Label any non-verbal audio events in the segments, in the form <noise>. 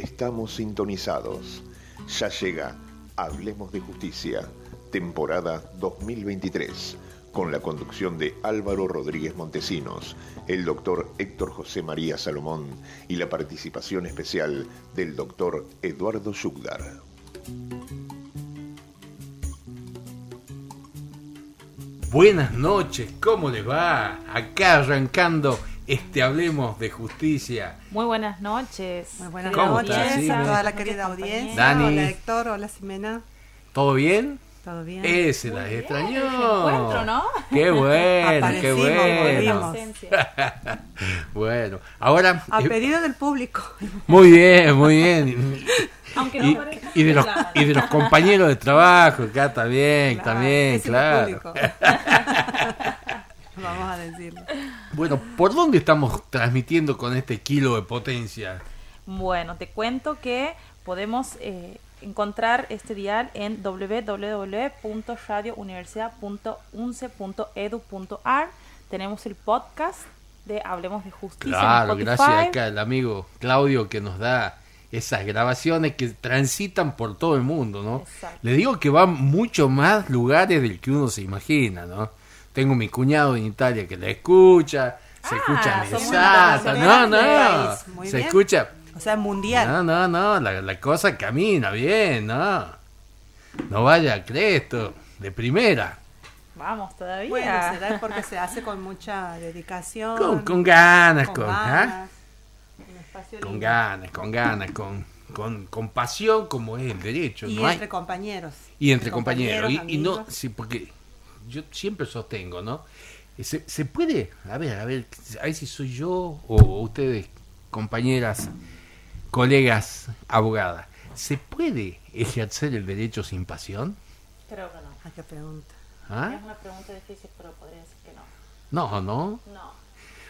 Estamos sintonizados. Ya llega Hablemos de Justicia, temporada 2023, con la conducción de Álvaro Rodríguez Montesinos, el doctor Héctor José María Salomón y la participación especial del doctor Eduardo Yugdar. Buenas noches, ¿cómo les va? Acá arrancando este Hablemos de Justicia. Muy buenas noches. Muy buenas ¿Cómo noches a toda la querida audiencia. Dani. Hola Héctor, hola Ximena. ¿Todo bien? ¿Todo bien? Ese la bien, extrañó. encuentro, ¿no? Qué bueno, qué Aparecimos, bueno. <laughs> Bueno, ahora A eh, pedido del público. muy bien, muy bien. Aunque no Y, parezca, y de los claro. y de los compañeros de trabajo, acá también, Claro, también, claro. <laughs> <laughs> Vamos a decirlo. Bueno, ¿por dónde estamos transmitiendo con este kilo de potencia? Bueno, te cuento que podemos eh, encontrar este dial en www.radiouniversidad.unce.edu.ar. Tenemos el podcast de Hablemos de Justicia. Claro, gracias acá al amigo Claudio que nos da esas grabaciones que transitan por todo el mundo, ¿no? Exacto. Le digo que van mucho más lugares del que uno se imagina, ¿no? Tengo mi cuñado en Italia que la escucha, se Ah, escucha Mesata, no, no, se bien. escucha, O sea, mundial. no, no, no, la, la cosa camina bien, ¿no? No vaya a creer esto, de primera, Vamos todavía. Bueno, será porque se hace con mucha dedicación. con, con ganas, con con, ¿ah? ganas, con ganas, con ganas, con, con, con pasión como es el derecho. Y no hay- entre compañeros. y entre compañeros. Y, y no, sí, porque yo siempre sostengo, ¿no? Eh, Se, se puede, a ver, a ver, a ver si soy yo o ustedes, compañeras, colegas, abogadas, ¿se puede ejercer el derecho sin pasión? Creo que no. Ah, qué pregunta. ¿Ah? Es una pregunta difícil, pero podría decir que no. No, no. No.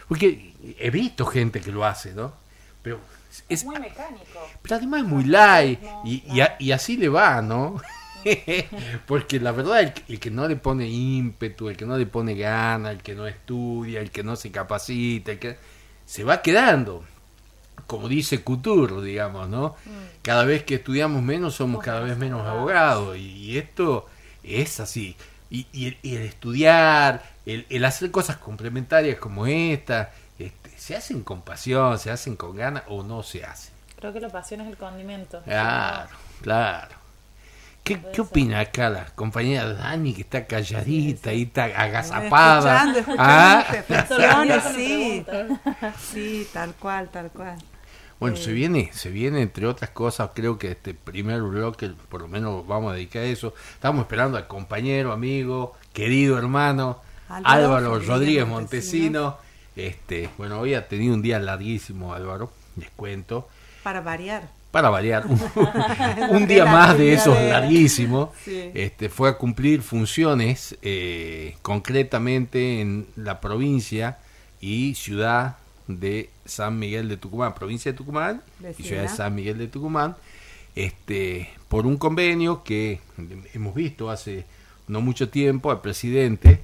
Porque he visto gente que lo hace, ¿no? Pero es, Muy mecánico. Pero además es muy light y, y, a- y así le va, ¿no? <laughs> Porque la verdad, el, que- el que no le pone ímpetu, el que no le pone gana, el que no estudia, el que no se capacita, el que se va quedando. Como dice Couture, digamos, ¿no? Cada vez que estudiamos menos somos cada vez menos abogados y, y esto es así. Y, y el, y el estudiar, el, el hacer cosas complementarias como esta, este, se hacen con pasión, se hacen con ganas o no se hacen. Creo que la pasión es el condimento. Claro, claro. ¿Qué, ¿Qué opina acá la compañera Dani que está calladita y está agazapada? Escuchando, escuchando, Ah, sí. <laughs> Sí, tal cual, tal cual. Bueno, Eh. se viene, se viene entre otras cosas, creo que este primer bloque por lo menos vamos a dedicar a eso. Estamos esperando al compañero, amigo, querido hermano Álvaro Rodríguez Montesino. Montesino. Este, bueno, hoy ha tenido un día larguísimo, Álvaro, les cuento. Para variar. Para variar, un, <laughs> día más de esos larguísimos, Sí. este, fue a cumplir funciones eh, concretamente en la provincia y ciudad de San Miguel de Tucumán, provincia de Tucumán y ciudad de San Miguel de Tucumán, este, por un convenio que hemos visto hace no mucho tiempo al presidente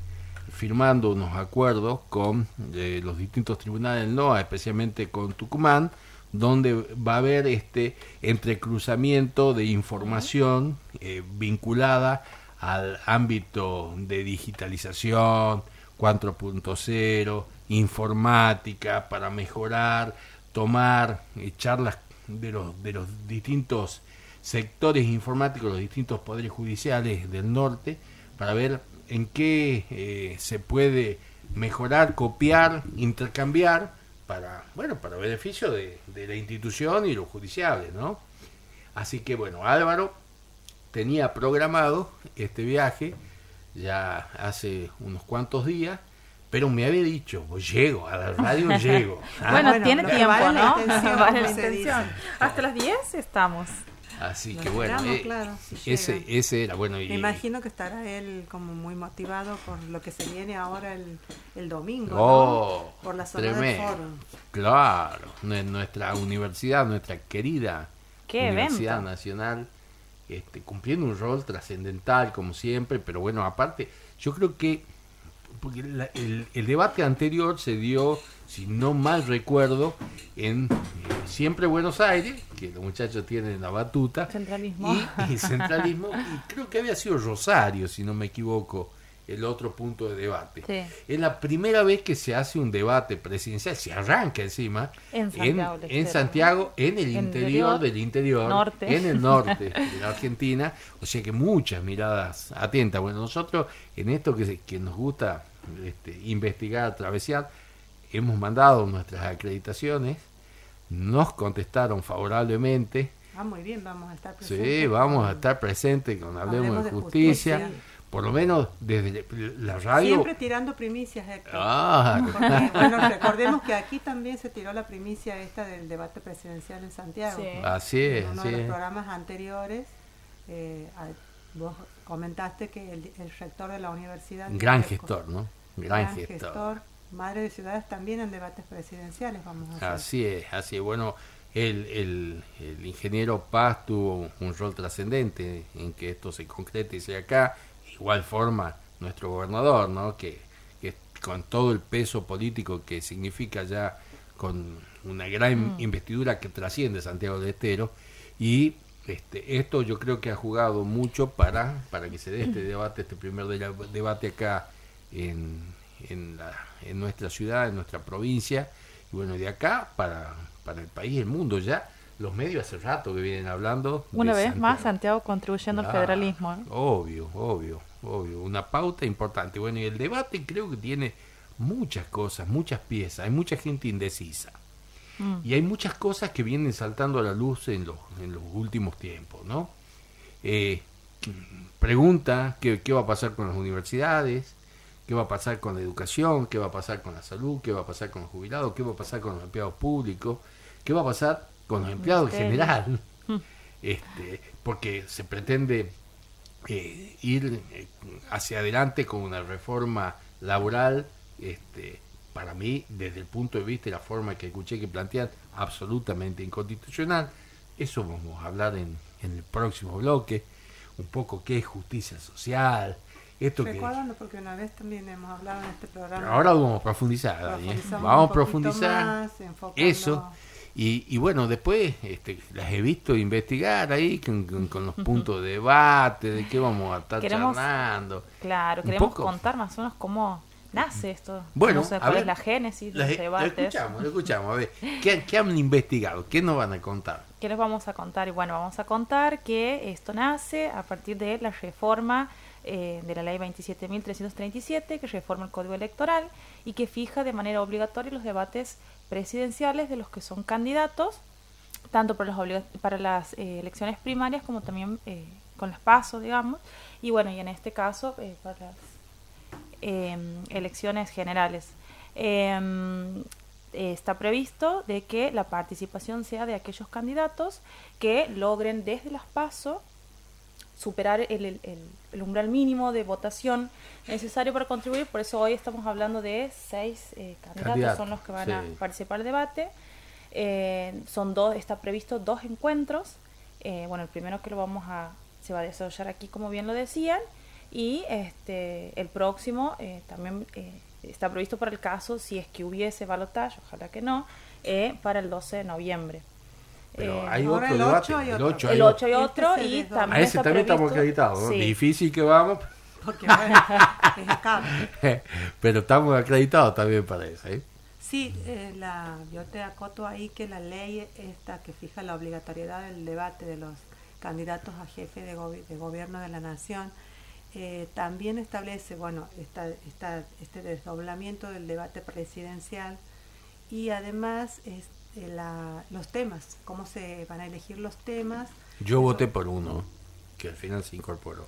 firmando unos acuerdos con eh, los distintos tribunales del NOA, especialmente con Tucumán, donde va a haber este entrecruzamiento de información eh, vinculada al ámbito de digitalización, 4.0, informática, para mejorar, tomar eh, charlas de los, de los distintos sectores informáticos, los distintos poderes judiciales del norte, para ver en qué eh, se puede mejorar, copiar, intercambiar para, bueno, para beneficio de, de la institución y los judiciales, ¿no? Así que bueno, Álvaro tenía programado este viaje ya hace unos cuantos días, pero me había dicho, "Pues llego, a la radio <laughs> llego. ¿ah? Bueno, bueno, tiene que tiempo, vale la ¿no? intención, <laughs> vale la intención. Hasta las 10 estamos. Así que bueno, esperamos, eh, claro, si ese, ese era bueno. Y, Me imagino que estará él como muy motivado por lo que se viene ahora el, el domingo, Oh, ¿no? Por la zona del tremendo. foro. Claro, nue- nuestra universidad, nuestra querida Qué Universidad evento. Nacional, este, cumpliendo un rol trascendental como siempre, pero bueno, aparte, yo creo que porque la- el, el debate anterior se dio, si no mal recuerdo, en eh, siempre Buenos Aires, que los muchachos tienen la batuta, Centralismo. y, y centralismo, y creo que había sido Rosario, si no me equivoco, el otro punto de debate. Sí. Es la primera vez que se hace un debate presidencial, se arranca encima En Santiago en Estero. Santiago, en el En interior interior, del interior, norte. en el norte <laughs> de la Argentina, o sea que muchas miradas atentas. Bueno, nosotros en esto que, que nos gusta este, investigar, travesear, hemos mandado nuestras acreditaciones, nos contestaron favorablemente, Ah, muy bien, vamos a estar presentes. sí, vamos a estar presentes con Hablemos, de Justicia, Justicia. por lo menos desde la radio. Siempre tirando primicias, Héctor. Ah, Porque, bueno, recordemos que aquí también se tiró la primicia esta del debate presidencial en Santiago. Sí. así es, En uno así de los es. programas anteriores, eh, vos comentaste que el, el rector de la universidad... Un gran gestor, ¿no? Gran, gran gestor. gestor, madre de ciudades también en debates presidenciales vamos a hacer. Así es, así es. Bueno, el, el, el ingeniero Paz tuvo un rol trascendente en que esto se concrete y sea acá. Igual forma nuestro gobernador, ¿no? Que, que con todo el peso político que significa ya con una gran investidura que trasciende Santiago del Estero y este, esto yo creo que ha jugado mucho para, para que se dé este <clears throat> debate, este primer de- debate acá en, en, la- en nuestra ciudad, en nuestra provincia, y bueno, de acá para, para el país el mundo ya. Los medios hace rato que vienen hablando. Una vez más, Santiago. Contribuyendo al federalismo. ¿eh? Obvio, obvio, obvio. Una pauta importante. Bueno, y el debate creo que tiene muchas cosas, muchas piezas. Hay mucha gente indecisa. Mm. Y hay muchas cosas que vienen saltando a la luz en los, en los últimos tiempos, ¿no? Eh, pregunta qué, qué va a pasar con las universidades, qué va a pasar con la educación, qué va a pasar con la salud, qué va a pasar con los jubilados, qué va a pasar con los empleados públicos, qué va a pasar con los empleados en general. Este, porque se pretende eh, ir eh, hacia adelante con una reforma laboral, este, para mí, desde el punto de vista y la forma que escuché que plantean, absolutamente inconstitucional. Eso vamos a hablar en, en el próximo bloque, un poco qué es justicia social, esto. Recuérdalo porque una vez también hemos hablado en este programa. Ahora vamos a profundizar, ¿eh? Vamos a profundizar más, eso. Y, y bueno, después este, las he visto investigar ahí con, con- con los puntos de debate, de qué vamos a estar Queremos- charlando. Claro, queremos poco. contar más o menos cómo nace esto. Bueno, no sé cuál ver, es la génesis de los lo debates. escuchamos, lo escuchamos. A ver, ¿qué, qué han investigado? ¿Qué nos van a contar? ¿Qué les vamos a contar? Y bueno, vamos a contar que esto nace a partir de la reforma eh, de la ley 27.337, que reforma el Código Electoral y que fija de manera obligatoria los debates presidenciales de los que son candidatos, tanto para, las para las eh, elecciones primarias como también eh, con las pasos, digamos, y bueno, y en este caso eh, para las eh, elecciones generales. Eh, está previsto de que la participación sea de aquellos candidatos que logren desde las PASO superar el, el- el- el umbral mínimo de votación necesario para contribuir. Por eso hoy estamos hablando de seis eh, candidatos, son los que van sí. a participar del debate. Eh, son dos, está previsto dos encuentros. Eh, bueno, el primero que lo vamos a, se va a desarrollar aquí, como bien lo decían, y este, el próximo eh, también eh, está previsto para el caso, si es que hubiese balotaje, ojalá que no, eh, para el 12 de noviembre. Pero Eh, hay otro el debate. ocho hay el otro. 8 el 8 y Este otro, se y también A ese está también estamos acreditados. ¿no? Sí. Difícil que vamos, Porque bueno, es acá. <laughs> pero estamos acreditados también para eso. ¿eh? Sí, eh, la, yo te acoto ahí que la ley esta que fija la obligatoriedad del debate de los candidatos a jefe de, gobi- de gobierno de la nación eh, también establece, bueno, esta, esta, este desdoblamiento del debate presidencial y además es, eh, la- los temas, cómo se van a elegir los temas. Yo voté por uno, que al final se incorporó.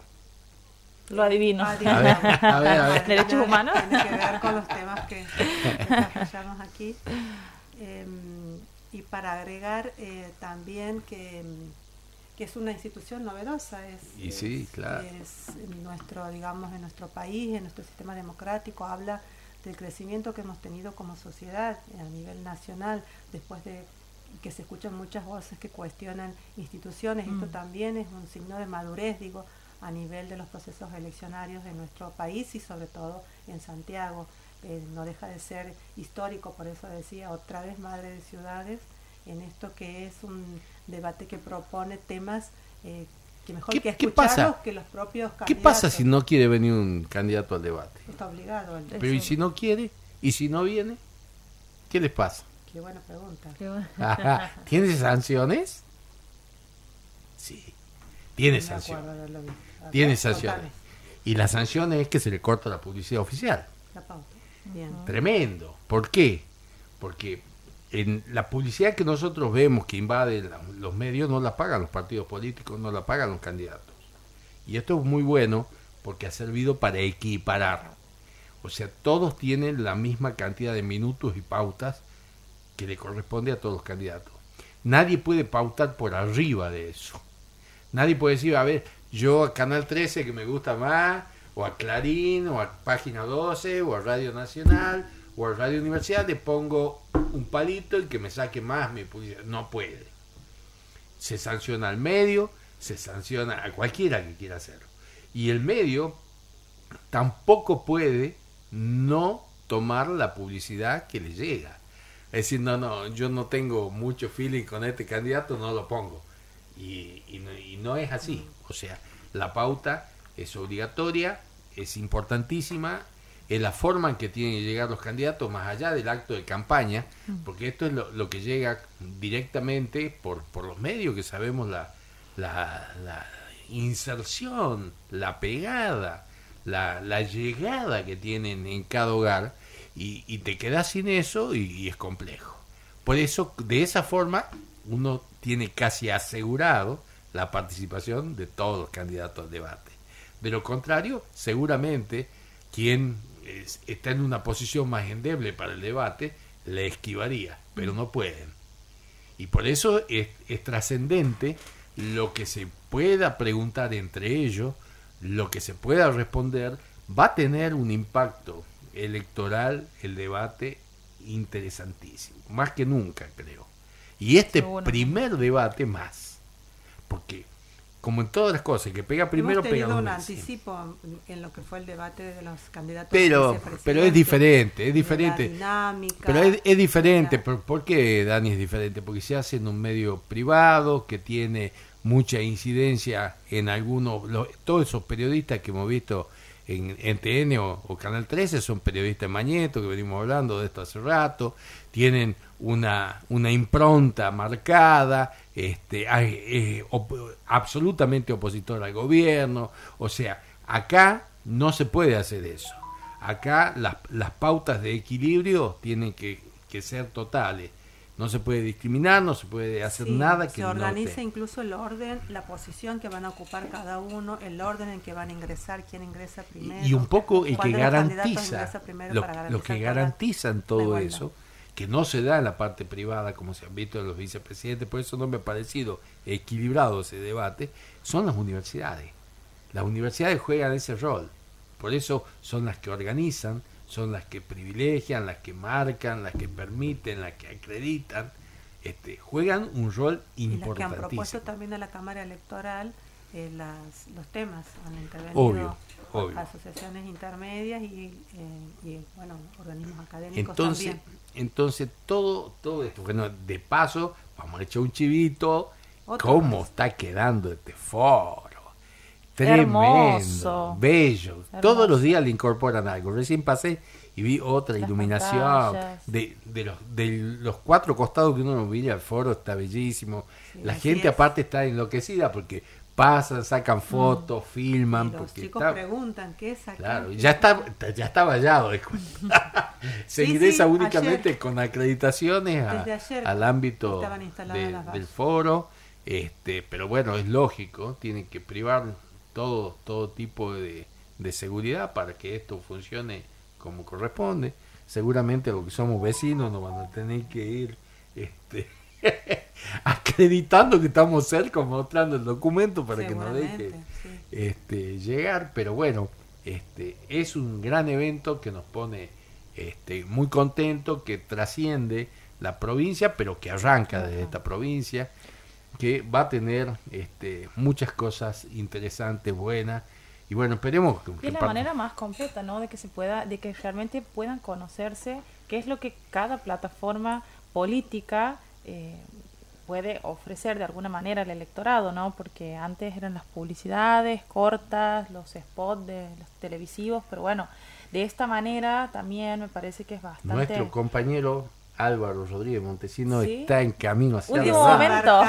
Lo adivino. A ver, a ver, a ver. Derechos humanos. Tiene que ver con los temas que desarrollamos aquí. Eh, y para agregar eh, también que, que es una institución novedosa, es, Y sí, es- claro. es en nuestro, digamos, en nuestro país, en nuestro sistema democrático, habla del crecimiento que hemos tenido como sociedad a nivel nacional, después de que se escuchan muchas voces que cuestionan instituciones, esto Mm. también es un signo de madurez, digo, a nivel de los procesos eleccionarios de nuestro país y sobre todo en Santiago. Eh, no deja de ser histórico, por eso decía otra vez Madre de Ciudades, en esto que es un debate que propone temas eh, que mejor ¿Qué- que qué escucharlos pasa? que los propios ¿Qué candidatos. pasa si no quiere venir un candidato al debate? Está obligado. al- Pero ¿y si no quiere? ¿Y si no viene? ¿Qué les pasa? Qué buena pregunta. Qué bueno. Ajá. <laughs> ¿Tiene sanciones? Sí, tiene No sanciones. ver, Tiene contame sanciones. Y la sanción es que se le corta la publicidad oficial. La pauta. Bien. Tremendo. ¿Por qué? Porque en la publicidad que nosotros vemos que invade los medios no la pagan los partidos políticos, no la pagan los candidatos. Y esto es muy bueno porque ha servido para equiparar. O sea, todos tienen la misma cantidad de minutos y pautas que le corresponde a todos los candidatos. Nadie puede pautar por arriba de eso. Nadie puede decir, a ver, yo a Canal 13 que me gusta más, o a Clarín, o a Página 12, o a Radio Nacional, o Radio Universidad, le pongo un palito y que me saque más mi publicidad. No puede. Se sanciona al medio, se sanciona a cualquiera que quiera hacerlo. Y el medio tampoco puede no tomar la publicidad que le llega. Es decir, no, no, yo no tengo mucho feeling con este candidato, no lo pongo. Y no, y no es así. O sea, la pauta es obligatoria, es importantísima, es la forma en que tienen que llegar los candidatos más allá del acto de campaña, porque esto es lo, lo que llega directamente por, por los medios que sabemos la, la, la inserción, la pegada, la, la llegada que tienen en cada hogar y, y te quedas sin eso y, y es complejo. Por eso, de esa forma, uno tiene casi asegurado la participación de todos los candidatos al debate. De lo contrario, seguramente quien es- está en una posición más endeble para el debate le esquivaría, pero no pueden. Y por eso es, es trascendente lo que se pueda preguntar entre ellos, lo que se pueda responder, va a tener un impacto electoral el debate interesantísimo, más que nunca creo. Y este Seguro. primer debate más, porque como en todas las cosas, que pega primero Hemos pega un anticipo en lo que fue el debate de los candidatos. Pero, pero es diferente, es diferente. La dinámica. Pero es, es diferente. la- ¿Por, por qué, Dani, es diferente? Porque se hace en un medio privado que tiene mucha incidencia en algunos. lo- todos esos periodistas que hemos visto en, en TN o, o Canal 13 son periodistas de Mañeto, que venimos hablando de esto hace rato. Tienen una, una impronta marcada, este, eh, op- absolutamente opositor al gobierno. O sea, acá no se puede hacer eso. Acá las, las pautas de equilibrio tienen que, que ser totales. No se puede discriminar, no se puede hacer Sí, nada que se no organiza te- incluso el orden, la posición que van a ocupar cada uno, el orden en que van a ingresar, quién ingresa primero. y un poco el que los garantiza ingresa primero lo, para lo garantizar que garantizan todo eso que no se da en la parte privada como se han visto en los vicepresidentes por eso no me ha parecido equilibrado ese debate son las universidades las universidades juegan ese rol por eso son las que organizan son las que privilegian las que marcan las que permiten las que acreditan este juegan un rol Y las que han propuesto importantísimo también a la Cámara Electoral eh, las, los temas. Han intervenido Obvio, obvio. asociaciones intermedias y, eh, y, bueno, organismos académicos Entonces, también. Entonces todo, todo esto, bueno, de paso, vamos a echar un chivito. ¿Cómo está quedando este foro? Tremendo, Hermoso. bello. Hermoso. Todos los días le incorporan algo. Recién pasé y vi otra Las iluminación de, de los, de los cuatro costados que uno mira el foro, está bellísimo. Sí, La gente es. aparte está enloquecida porque pasan, sacan fotos, filman, Y los porque chicos está, preguntan qué es acá. Claro, ya está, ya está vallado. <laughs> Se Sí, ingresa sí, únicamente ayer. con acreditaciones a- al ámbito de- del foro. Este, pero bueno, es lógico, tienen que privar todo, todo tipo de, de seguridad para que esto funcione como corresponde. Seguramente los que somos vecinos nos van a tener que ir este, <laughs> acreditando que estamos cerca, mostrando el documento para que nos deje sí. este, llegar, pero bueno, este, es un gran evento que nos pone este, muy contento, que trasciende la provincia, pero que arranca desde esta provincia. que va a tener este, muchas cosas interesantes, buenas. Y bueno, esperemos que... es la manera más completa, ¿no? De que se pueda, de que realmente puedan conocerse qué es lo que cada plataforma política eh, puede ofrecer de alguna manera al electorado, ¿no? Porque antes eran las publicidades cortas, los spots de los televisivos, pero bueno, de esta manera también me parece que es bastante... Nuestro compañero Álvaro Rodríguez Montesino está en camino hacia Último la momento.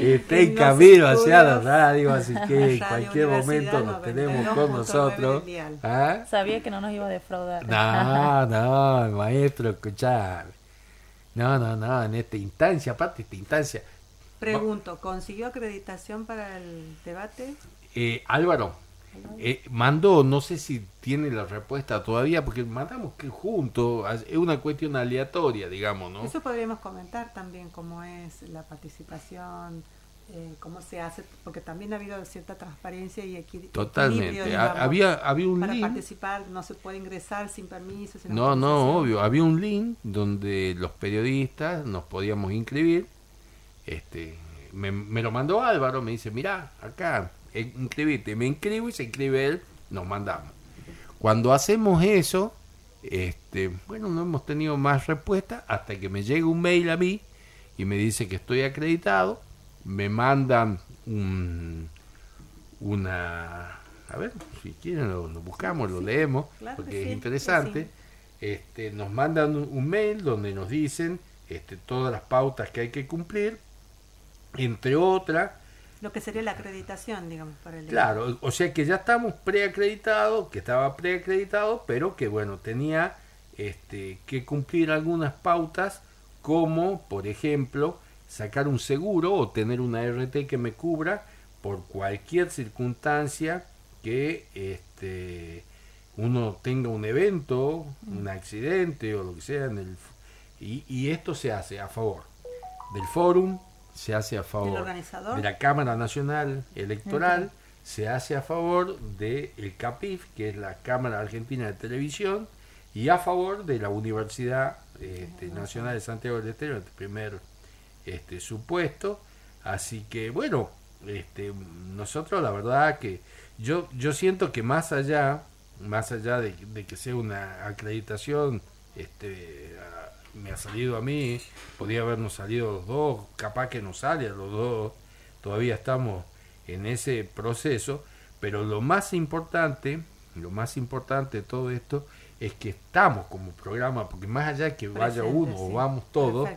está en camino hacia la <laughs> radio, así que en cualquier momento nos tenemos con nosotros. ¿Ah? Sabía que no nos iba a defraudar. No, no, maestro, escuchá. No, no, no, en esta instancia, aparte esta instancia. Pregunto, ¿consiguió acreditación para el debate? Eh, Álvaro, eh, mandó, no sé si tiene la respuesta todavía, porque mandamos que juntos, es una cuestión aleatoria, digamos, ¿no? Eso podríamos comentar también cómo es la participación, eh, cómo se hace, porque también ha habido cierta transparencia y equilibrio. Totalmente, había, había un para participar no se puede ingresar sin permiso. no, no, obvio, había un link donde los periodistas nos podíamos inscribir, este, me, me lo mandó Álvaro, me dice, mira, acá inscribirte, me inscribo y se inscribe él, nos mandamos. Cuando hacemos eso, este, bueno, no hemos tenido más respuesta hasta que me llega un mail a mí y me dice que estoy acreditado, me mandan un, una, a ver, si quieren lo, buscamos, lo leemos, porque es interesante. Este, nos mandan un mail donde nos dicen este, todas las pautas que hay que cumplir, entre otras, lo que sería la acreditación, digamos, para el... Claro, o sea que ya estamos preacreditados, que estaba preacreditado, pero que bueno, tenía este, que cumplir algunas pautas, como por ejemplo sacar un seguro o tener una RT que me cubra por cualquier circunstancia que este, uno tenga un evento, un accidente o lo que sea en el y, y esto se hace a favor del fórum, se hace a favor de la Cámara Nacional Electoral, se hace a favor del el CAPIF, que es la Cámara Argentina de Televisión, y a favor de la Universidad este, Nacional de Santiago del Estero, el primer este, supuesto. Así que bueno, este, nosotros la verdad que yo, yo siento que más allá, más allá de, de que sea una acreditación este, me ha salido a mí, podía habernos salido los dos, capaz que nos sale a los dos, todavía estamos en ese proceso, pero lo más importante, lo más importante de todo esto es que estamos como programa, porque más allá de que vaya uno o vamos todos,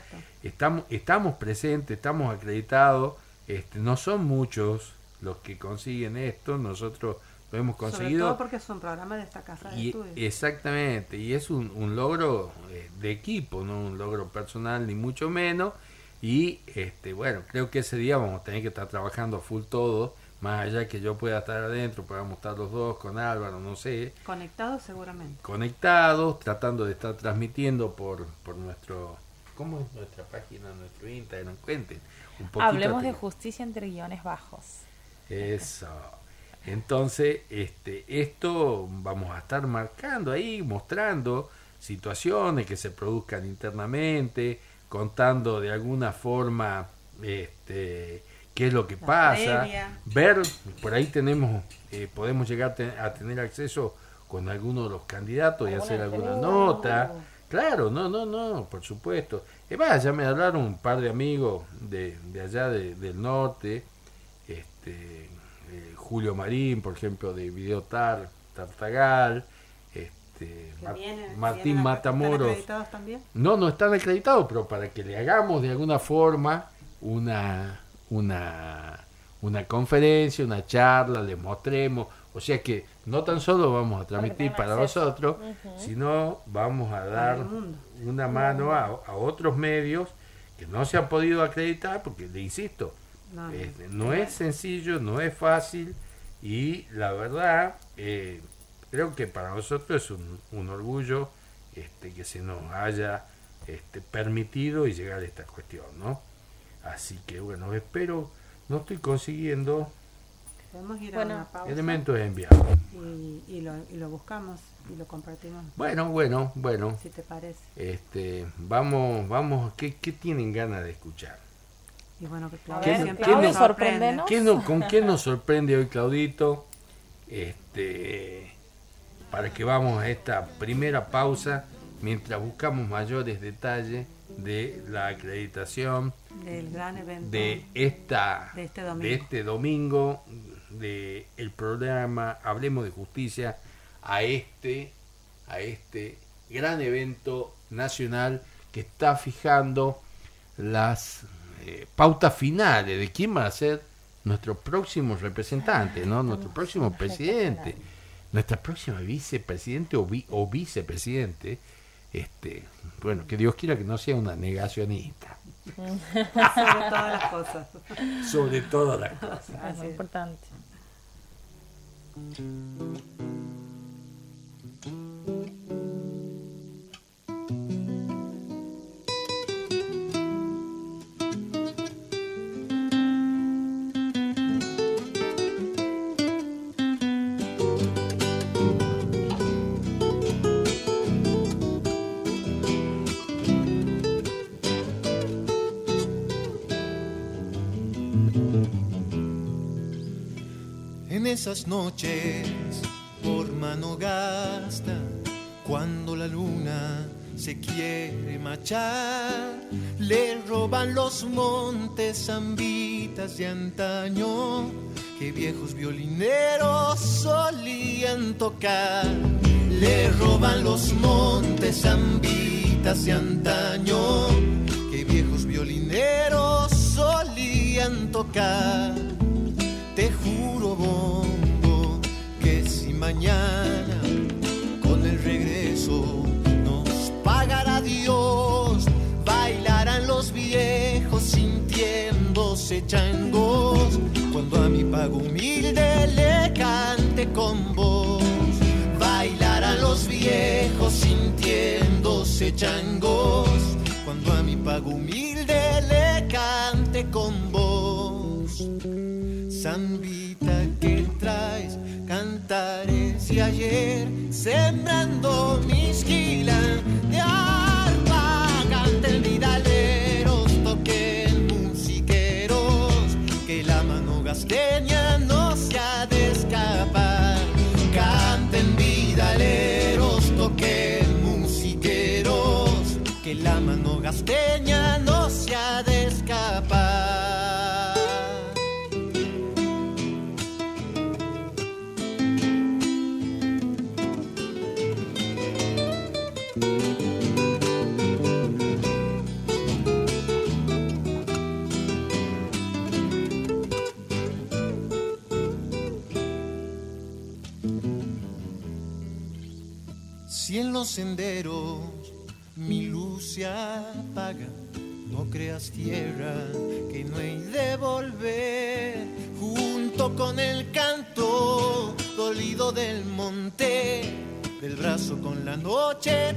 estamos, estamos presentes, estamos acreditados, este, no son muchos los que consiguen esto, nosotros lo hemos conseguido. Sobre todo porque es un programa de esta casa de y, Exactamente, y es un, un logro eh, de equipo, no un logro personal ni mucho menos. Y este bueno, creo que ese día vamos a tener que estar trabajando a full todo, más allá que yo pueda estar adentro, podamos estar los dos con Álvaro, no sé. Conectados seguramente. Conectados, tratando de estar transmitiendo por, por nuestro... ¿Cómo es nuestra página, nuestro Instagram? Cuenten. Un Hablemos de justicia entre guiones bajos. Eso. Entonces, este, esto vamos a estar marcando ahí, mostrando situaciones que se produzcan internamente, contando de alguna forma este, qué es lo que pasa, ver, por ahí tenemos, eh, podemos llegar a tener acceso con alguno de los candidatos y hacer alguna nota. Claro, no, no, no, por supuesto. Y va, ya me hablaron un par de amigos de, de allá del norte, este, Julio Marín, por ejemplo, de Videotar, Tartagal, este, Martín Matamoros. ¿Están acreditados también? No, no están acreditados, pero para que le hagamos de alguna forma una, una, una conferencia, una charla, le mostremos. O sea que no tan solo vamos a transmitir para nosotros, sino vamos a dar una mano a, a otros medios que no se han podido acreditar, porque le insisto, no, es sencillo, no es fácil y la verdad eh, creo que para nosotros es un, orgullo este, que se nos haya este, permitido y llegar a esta cuestión, ¿no? Así que bueno, espero, no estoy consiguiendo ir a una pausa elementos enviados. Y, y, lo, y lo buscamos y lo compartimos. Bueno, bueno, bueno. Si te parece. Este, vamos, vamos, ¿qué, qué tienen ganas de escuchar? Y bueno, que A Claudio ¿Quién- ver, siempre quién Claudio, nos- nos sorprende. ¿Quién no- ¿Con quién nos <laughs> sorprende hoy Claudito? Este, para que vamos a esta primera pausa mientras buscamos mayores detalles de la acreditación Del gran evento. de esta De este domingo. de este domingo de el programa Hablemos de Justicia a este a este gran evento nacional que está fijando las eh, pautas finales de quién va a ser nuestro próximo representante, ¿no? Nuestro próximo presidente, nuestra próxima vicepresidente o, vi- o vicepresidente. Este, bueno, que Dios quiera que no sea una negacionista, Sobre todas las cosas. sobre todo la cosa. Es es. importante. Noches por mano gasta, cuando la luna se quiere marchar, le roban los montes zambitas de antaño que viejos violineros solían tocar. Le roban los montes zambitas de antaño que viejos violineros solían tocar. Changos. Cuando a mi pago humilde le cante con voz, bailarán los viejos sintiéndose changos. Cuando a mi pago humilde le cante con voz. Zambita que traes, cantares de ayer, sembrando mis gilas de senderos mi luz se apaga, no creas tierra que no hay de volver. Junto con el canto dolido del monte, del brazo con la noche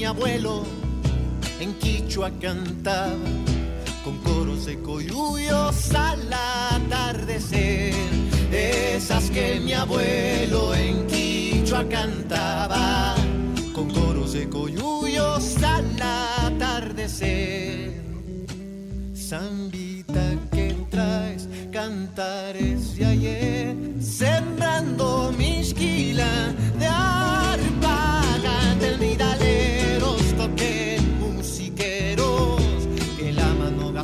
mi abuelo en Quichua cantaba con coros de coyuyos al atardecer, esas que mi abuelo en Quichua cantaba con coros de coyuyos al atardecer. Zambita que traes cantares de ayer, sembrando mis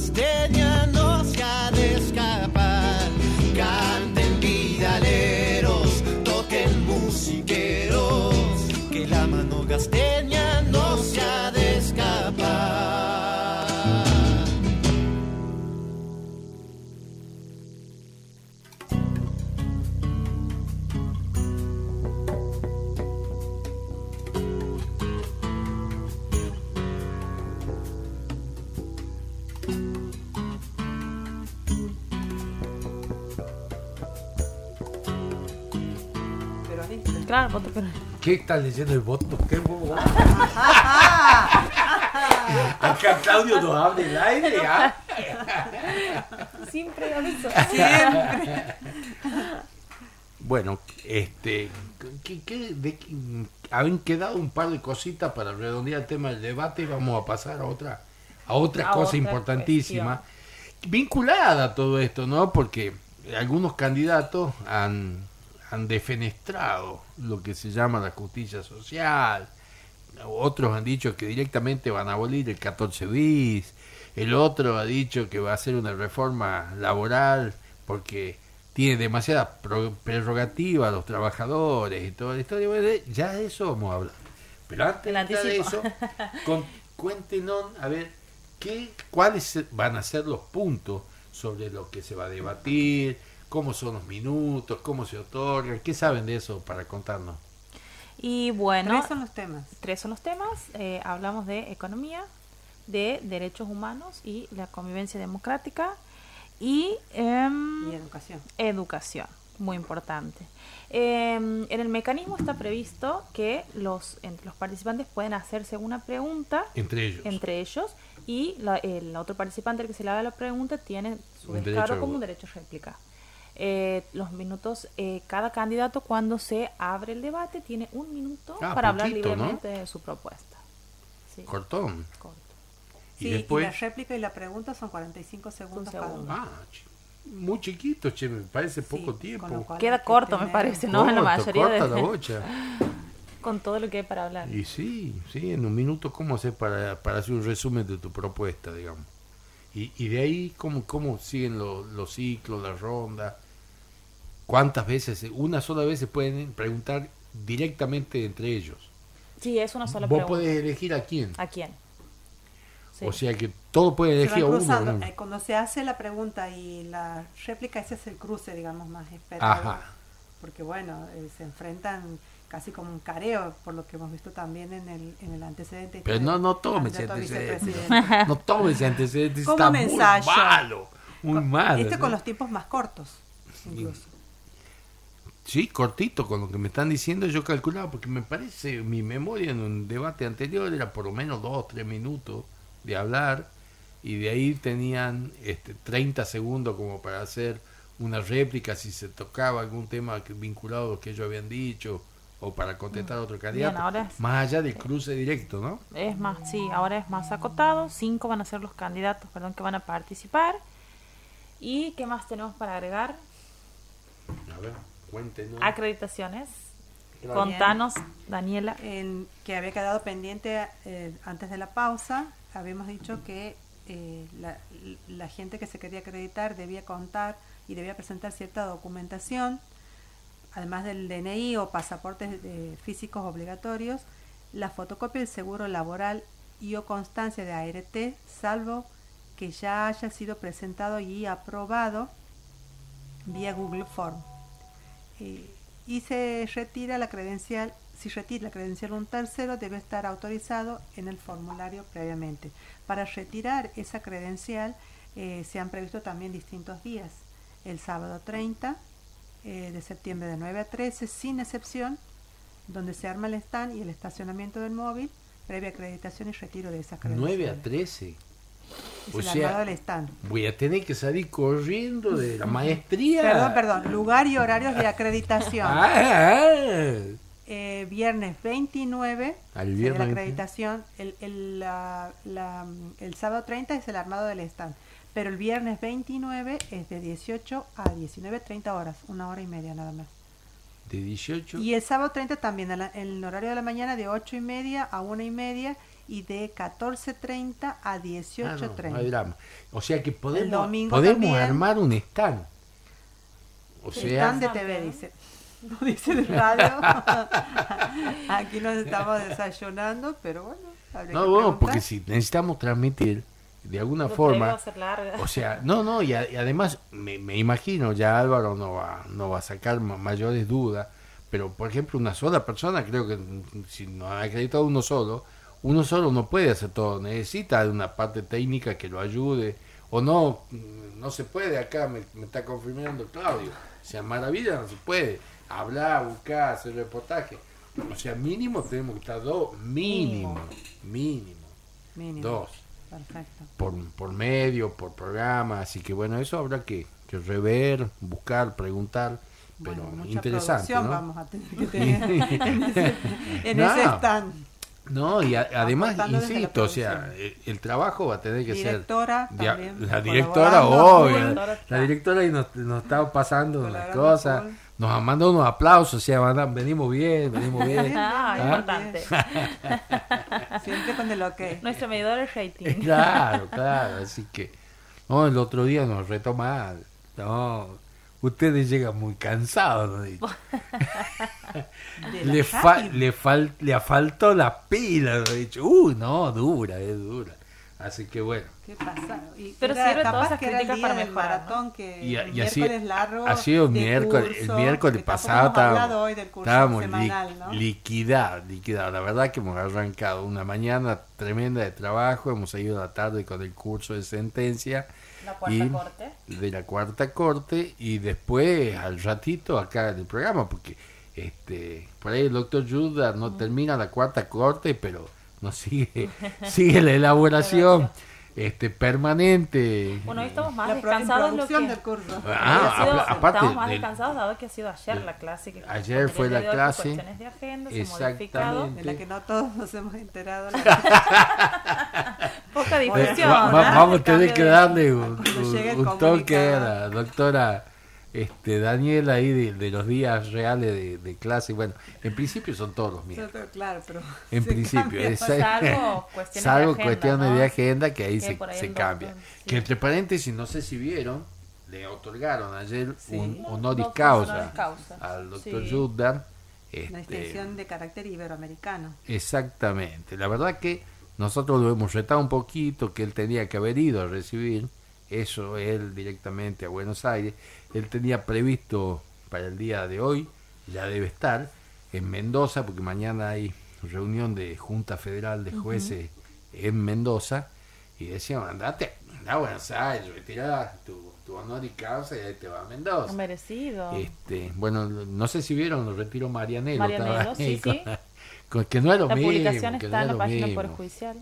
gasteña no se ha de escapar. Canten vidaleros, toquen musiqueros, que la mano gasteña Voto ¿Qué estás leyendo el voto? ¿Qué bobo? <laughs> Acá Claudio nos habla el aire, ¿ah? Siempre aviso. Bueno, este, ¿qué, qué- de quedado un par de cositas para redondear el tema del debate y vamos a pasar a otra, a otra A cosa otra importantísima, vinculada a todo esto, ¿no? Porque algunos candidatos han, han defenestrado lo que se llama la justicia social, otros han dicho que directamente van a abolir el 14 bis, el otro ha dicho que va a hacer una reforma laboral porque tiene demasiada pro- prerrogativa a los trabajadores y toda la historia. Bueno, ya de eso vamos a hablar. Pero antes de El eso, con- cuéntenos, a ver, ¿qué, ¿cuáles van a ser los puntos sobre lo que se va a debatir? ¿Cómo son los minutos? ¿Cómo se otorgan? ¿Qué saben de eso para contarnos? Y bueno, Tres son los temas. tres son los temas. Eh, hablamos de economía, de derechos humanos y la convivencia democrática y, em, Y educación. educación, muy importante. Em, en el mecanismo está previsto que los, entre los participantes pueden hacerse una pregunta Entre ellos. entre ellos y la- el otro participante al que se le haga la pregunta tiene su Un como un derecho a réplica. Eh, los minutos, eh, cada candidato cuando se abre el debate tiene un minuto Ah, para hablar poquito, ¿no? libremente de su propuesta. Sí, Cortón. corto. Y Sí, después- la réplica y la pregunta son 45 segundos cada segundo. uno. Ah, muy chiquito, che, me parece Sí, poco tiempo. Queda corto, me tener- parece, ¿no? En la Corto, mayoría corta de- la bocha. <laughs> Con todo lo que hay para hablar. Y sí, sí, en un minuto, ¿cómo hacer para, para hacer un resumen de tu propuesta, digamos? Y, y de ahí, ¿cómo, cómo siguen lo- los ciclos, las rondas? ¿Cuántas veces, una sola vez se pueden preguntar directamente entre ellos? Sí, es una sola Vos pregunta. podés elegir a quién. ¿A quién? Sí. O sea que todo puede Se elegir a uno. Eh, cuando se hace la pregunta y la réplica, ese es el cruce, digamos, más esperado. Ajá. Porque, bueno, eh, se enfrentan casi como un careo, por lo que hemos visto también en el, en el antecedente. Pero no, no tomes ese antecedente. vicepresidente. <laughs> No tomes ese antecedente, Como está mensaje. muy malo. Muy Con- malo. Este ¿no? con los tiempos más cortos, incluso. Sí, cortito, con lo que me están diciendo yo calculaba, porque me parece, mi memoria en un debate anterior era por lo menos dos, tres minutos de hablar, y de ahí tenían este, 30 segundos como para hacer una réplica si se tocaba algún tema vinculado a lo que ellos habían dicho, o para contestar a otro candidato, es- más allá del cruce directo, ¿no? Es más, sí, ahora es más acotado. Cinco van a ser los candidatos, perdón, que van a participar. ¿Y qué más tenemos para agregar? A ver, cuéntenos. Acreditaciones. Claro. Contanos, Daniela. En- que había quedado pendiente eh, antes de la pausa, habíamos dicho que eh, la, la gente que se quería acreditar debía contar y debía presentar cierta documentación, además del DNI o pasaportes eh, físicos obligatorios, la fotocopia del seguro laboral y o constancia de ART, salvo que ya haya sido presentado y aprobado vía Google Form. Y se retira la credencial, si retira la credencial un tercero, debe estar autorizado en el formulario previamente. Para retirar esa credencial eh, se han previsto también distintos días. El sábado 30 eh, de septiembre de 9 a 13, sin excepción, donde se arma el stand y el estacionamiento del móvil, previa acreditación y retiro de esa credencial. 9 a 13. Es O el sea, armado del stand. Voy a tener que salir corriendo de la maestría. Perdón, perdón. Lugar y horarios de acreditación. <laughs> Ah, ah. Eh, viernes 29 Al sería viernes la 29. acreditación. El, el, la- la- el sábado 30 es el armado del stand. Pero el viernes 29 es de 18 a 19.30 horas, una hora y media nada más. De 18. Y el sábado 30 también, en la- en el horario de la mañana de 8 y media a 1 y media y de 14.30 a Ah, no, 18.30. no hay drama. O sea que podemos, podemos también. armar un stand. O sea, stand de TV dice. <laughs> No dice de radio. <laughs> Aquí nos estamos desayunando, pero bueno. no, bueno, porque si necesitamos transmitir de alguna forma, o sea, no, no, y, a- y además me, me imagino, ya Álvaro no va, no va a sacar ma- mayores dudas, pero por ejemplo una sola persona, creo que mm, si no ha acreditado uno solo, uno solo no puede hacer todo, necesita de una parte técnica que lo ayude, o no, no se puede, acá me, me está confirmando Claudio, o sea, maravilla no se puede, hablar, buscar, hacer reportaje, O sea, mínimo tenemos que estar dos, mínimo, mínimo, Mínimo. dos, Perfecto. por, por medio, por programa, así que bueno, eso habrá que, que rever, buscar, preguntar, pero Bueno, mucha interesante, producción ¿no? vamos a tener que tener <laughs> en ese, en No. ese stand. No, y a- además, insisto, o sea, producción. el, el trabajo va a tener que Directora ser... también, la directora, obvio, la, la directora ahí nos, nos está pasando Colaborando cosas, nos ha mandado unos aplausos, o sea, mandan- venimos bien, venimos <laughs> bien. Ah, Ah. importante. <laughs> Siempre con el ok. Nuestro medidor es rating. Claro, claro, así que... No, el otro día nos retó mal, no, ustedes llegan muy cansados, <laughs> la le, fa- le, fal- le faltó la pila, lo he dicho. Uy, no, dura, es dura. Así que bueno. ¿Qué pasa? Y Pero era sirve capaz todas esas que era el críticas día para del mejorar, ¿no? maratón que Y, el y así, miércoles largo ha sido miércoles, el miércoles pasado estábamos, hablado hoy del curso estábamos li- semanal, ¿no? liquidar, liquidar. La verdad que hemos arrancado una mañana tremenda de trabajo, hemos seguido la tarde con el curso de sentencia La cuarta y corte. de la cuarta corte y después al ratito acá en el programa porque este por ahí el doctor Judah no termina la cuarta corte pero no sigue <laughs> sigue la elaboración este permanente Bueno, hoy estamos más La descansados de lo que... del curso. Ah, Ha sido- aparte estamos más del- descansados dado que ha sido ayer la clase. Que ayer fue la clase. cuestiones de agenda, se ha Exactamente. modificado. de la que no todos nos hemos enterado. La- <laughs> <laughs> Poca difusión. va- va- ¿ah? vamos a tener que darle un, un- un toque a la doctora este Daniela ahí de, de los días reales de, de clase bueno en principio son todos los miércoles claro, pero <laughs> En principio, es- Salvo <laughs> cuestiones salvo de agenda, cuestiones ¿no? de agenda que ahí Que se, ahí cambia. sí. Que entre paréntesis, no sé si vieron, le otorgaron ayer Sí. un No, honoris causa, al doctor Sí. Una Este, extensión de carácter iberoamericano. exactamente. La verdad que nosotros lo hemos retado un poquito, que él tenía que haber ido a recibir eso, él directamente a Buenos Aires. Él tenía previsto para el día de hoy, ya debe estar, en Mendoza, porque mañana hay reunión de Junta Federal de Jueces en Mendoza, y decían, andate, anda a Buenos Aires, retirá tu, tu honor y causa y ahí te va a Mendoza. Merecido. Este, bueno, no sé si vieron, lo retiró Marianelo. Marianelo, sí, con- sí. con- que no es lo la mismo. publicación está no en la página mismo. Poder Judicial.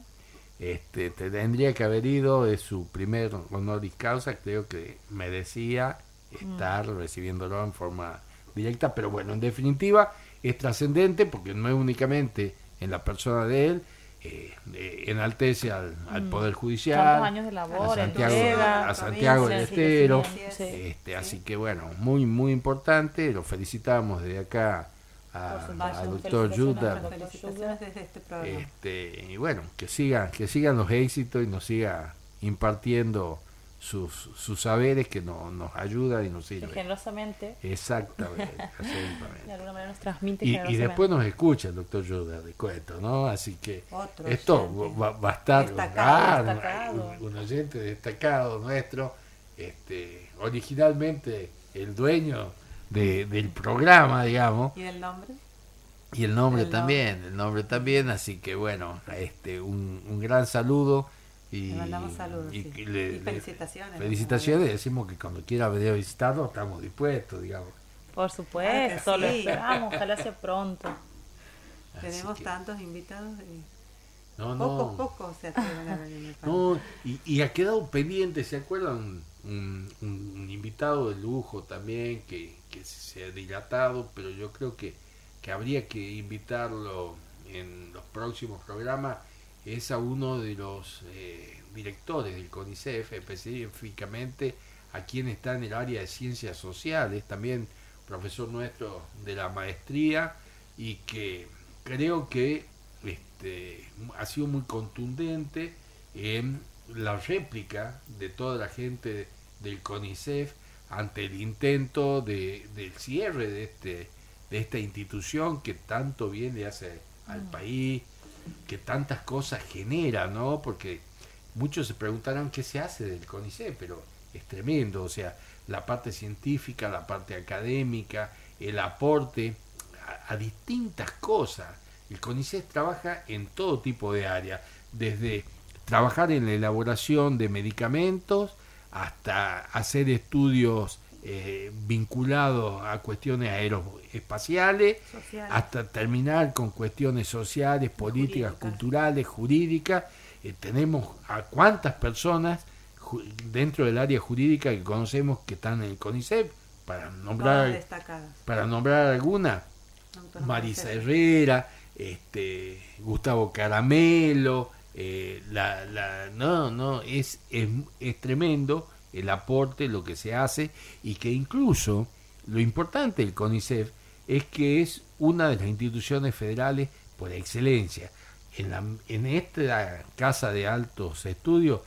Este, te- tendría que haber ido, es su primer honoris causa, creo que merecía estar recibiéndolo en forma directa, pero bueno, en definitiva es trascendente porque no es únicamente en la persona de él, eh, eh, enaltece al, al Poder Judicial, Tantos años de a Santiago, entrega, a Santiago del Estero, sí, sí, sí. este, así que bueno, muy muy importante, lo felicitamos desde acá a- supuesto, al doctor desde este programa. este, y bueno, que sigan, que sigan los éxitos y nos siga impartiendo sus, sus saberes que no, nos ayudan y nos Que sirven. generosamente, Exactamente, <laughs> de alguna manera nos transmite Y, después nos escucha el doctor Yoda de cuento, ¿no? Así que Otro esto va, va a estar Destacado, ah, destacado. Un, un oyente destacado nuestro, este, originalmente el dueño de- del programa, digamos, ¿Y el nombre? y el nombre El también, el nombre también, así que bueno, este un, un gran saludo y, Le mandamos saludos. y- sí. y le- Y le- felicitaciones. felicitaciones, decimos que cuando quiera venir a visitarnos estamos dispuestos, digamos. Por supuesto, que lo sí. esperamos, ojalá sea pronto. Así Tenemos que- tantos invitados y No, pocos, no, pocos se atreven a venir. no, y, y ha quedado pendiente, ¿se acuerdan? Un, un- un invitado de lujo también que, que se ha dilatado, pero yo creo que, que habría que invitarlo en los próximos programas. Es a uno de los eh, directores del CONICEF, específicamente a quien está en el área de ciencias sociales, también profesor nuestro de la maestría y que creo que este, ha sido muy contundente en la réplica de toda la gente del CONICEF ante el intento de, del cierre de, este, de esta institución que tanto bien le hace al país, que tantas cosas genera, ¿no? Porque muchos se preguntarán qué se hace del CONICET, pero es tremendo, o sea, la parte científica, la parte académica, el aporte a, a distintas cosas. El CONICET trabaja en todo tipo de áreas, desde trabajar en la elaboración de medicamentos hasta hacer estudios eh, vinculados a cuestiones aeroespaciales, Social. hasta terminar con cuestiones sociales, políticas, culturales, jurídicas. Eh, tenemos a cuántas personas dentro del área jurídica que conocemos que están en el CONICET, para nombrar, para nombrar alguna, Marisa Herrera, este, Gustavo Caramelo, eh, la, la, no, no, es, es, es tremendo el aporte, lo que se hace y que incluso lo importante del CONICET es que es una de las instituciones federales por excelencia. En, la, en esta casa de altos estudios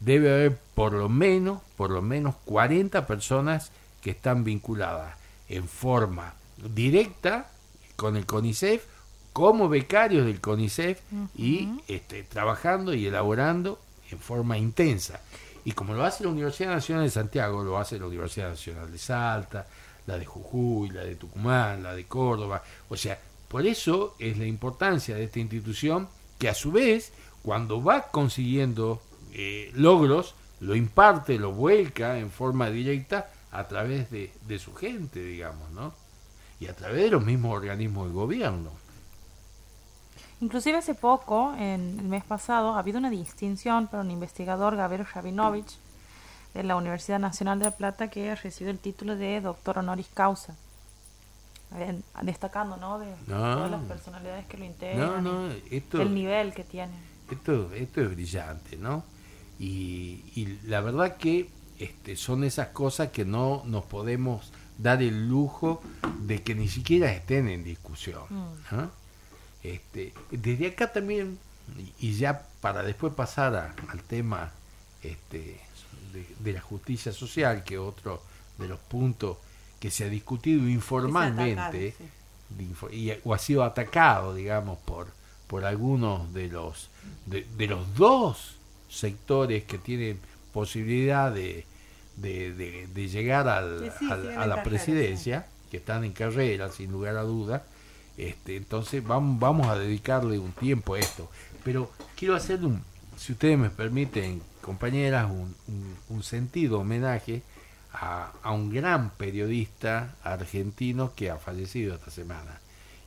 debe haber por lo menos, por lo menos 40 personas que están vinculadas en forma directa con el CONICEF, como becarios del CONICEF y este, trabajando y elaborando en forma intensa. Y como lo hace la Universidad Nacional de Santiago, lo hace la Universidad Nacional de Salta, la de Jujuy, la de Tucumán, la de Córdoba. O sea, por eso es la importancia de esta institución que a su vez, cuando va consiguiendo eh, logros, lo imparte, lo vuelca en forma directa a través de, de su gente, digamos, ¿no? Y a través de los mismos organismos de gobierno. Inclusive hace poco, en el mes pasado, ha habido una distinción para un investigador, Gabriel Rabinovich, de la Universidad Nacional de La Plata, que ha recibido el título de doctor honoris causa. En- destacando, ¿no? De No. todas las personalidades que lo integran. no, esto, El nivel que tiene. esto, esto es brillante, ¿no? Y, y la verdad que este, son esas cosas que no nos podemos dar el lujo de que ni siquiera estén en discusión. Mm. ¿ah? Este, desde acá también, y, ya para después pasar a- al tema este, de, de la justicia social, que otro de los puntos que se ha discutido informalmente, Es atacado, sí. y, o ha sido atacado, digamos, por, por algunos de los, de, de los dos sectores que tienen posibilidad de, de, de- de llegar al- Sí, sí, al- a la carrera, presidencia, que están en carrera, sin lugar a duda. Este, entonces vamos, vamos a dedicarle un tiempo a esto. Pero quiero hacer un, si ustedes me permiten, compañeras, un, un- un sentido homenaje a, un gran periodista argentino que ha fallecido esta semana.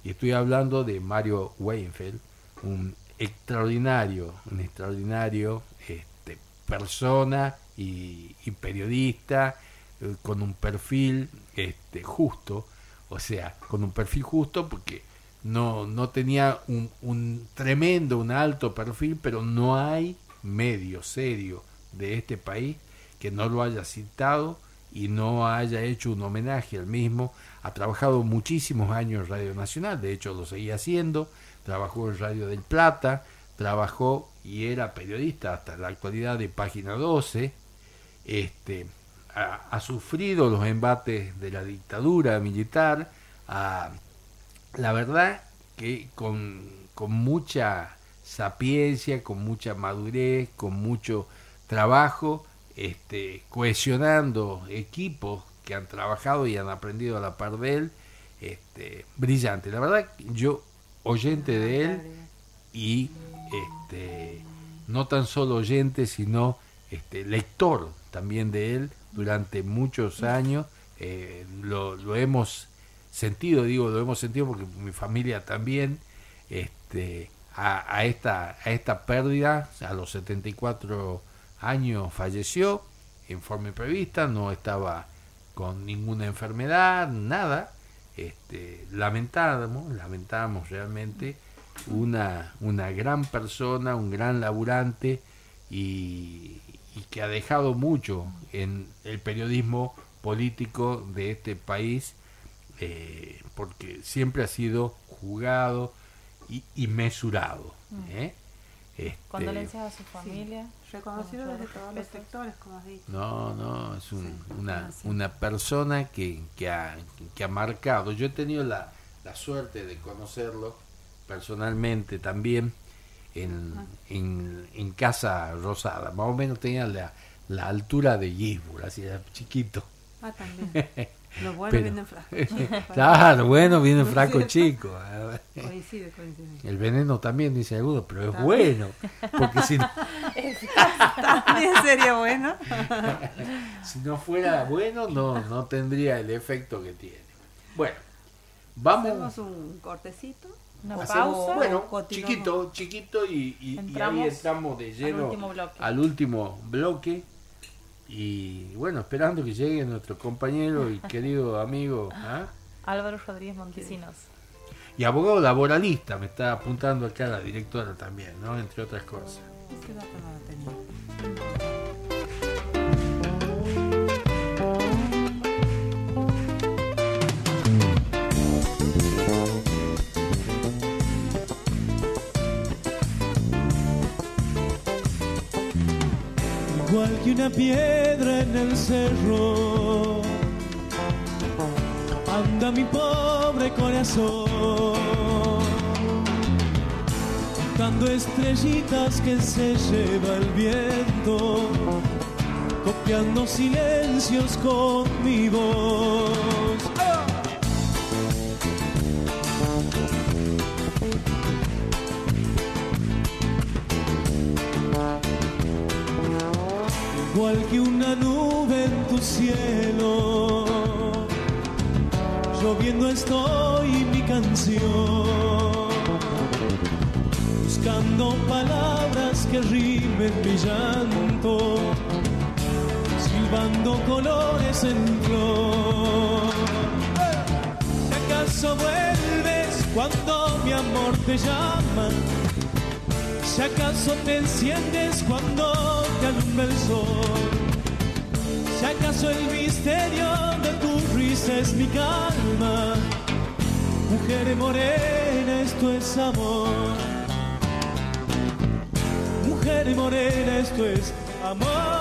Y estoy hablando de Mario Weinfeld, un extraordinario, un extraordinario este, persona y, y periodista eh, con un perfil este, justo, o sea, con un perfil justo porque no, no tenía un, un tremendo, un alto perfil, pero no hay medio serio de este país que no lo haya citado y no haya hecho un homenaje al mismo. Ha trabajado muchísimos años en Radio Nacional, de hecho lo seguía haciendo, trabajó en Radio del Plata, trabajó y era periodista hasta la actualidad de Página 12, este, ha, sufrido los embates de la dictadura militar, ha- la verdad que con, con mucha sapiencia, con mucha madurez, con mucho trabajo, este, cohesionando equipos que han trabajado y han aprendido a la par de él, este, brillante. La verdad, yo, oyente de él, y este no tan solo oyente sino este lector también de él durante muchos años eh, lo, hemos sentido digo lo hemos sentido porque mi familia también este a, a esta a esta pérdida a los 74 años falleció en forma imprevista no estaba con ninguna enfermedad nada este lamentamos lamentamos realmente una, una gran persona, un gran laburante y, y que ha dejado mucho en el periodismo político de este país, eh, porque siempre ha sido jugado y, y mesurado. ¿eh? Este, Condolencias a su familia. Reconocido Con desde todos los sectores, como has dicho. No, no, es un- Sí, una, sí. una persona que, que, ha, que ha marcado. Yo he tenido la, la suerte de conocerlo personalmente también en, en, en Casa Rosada. Más o menos tenía la, la altura de Gisburg, así era chiquito. Ah, también. <laughs> Lo bueno Pero- viene frasco. <laughs> <laughs> claro, bueno, viene en frasco chico. Coincide, coincide. El veneno también, dice alguno, pero es También. bueno. Porque si no, También sería bueno. si no fuera bueno, no, no tendría el efecto que tiene. Bueno, vamos. Hacemos un cortecito. Una hacemos- pausa. Bueno, Continuamos. chiquito, chiquito y, y- y Entramos ahí entramos de lleno último bloque. al último bloque. Y bueno, esperando que llegue nuestro compañero y <laughs> querido amigo ¿ah? Álvaro Rodríguez Montesinos. y abogado laboralista, me está apuntando acá la directora también, ¿no? Entre otras cosas. Igual que una piedra en el cerro. Anda mi pobre corazón, buscando estrellitas que se lleva el viento, copiando silencios con mi voz. Igual que una nube en tu cielo. Lloviendo estoy mi canción, buscando palabras que rimen mi llanto, silbando colores en flor. Si acaso vuelves cuando mi amor te llama, si acaso te enciendes cuando te alumbra el sol. Si acaso el misterio de tu risa es mi calma. Mujer morena, esto es amor. Mujer morena, esto es amor.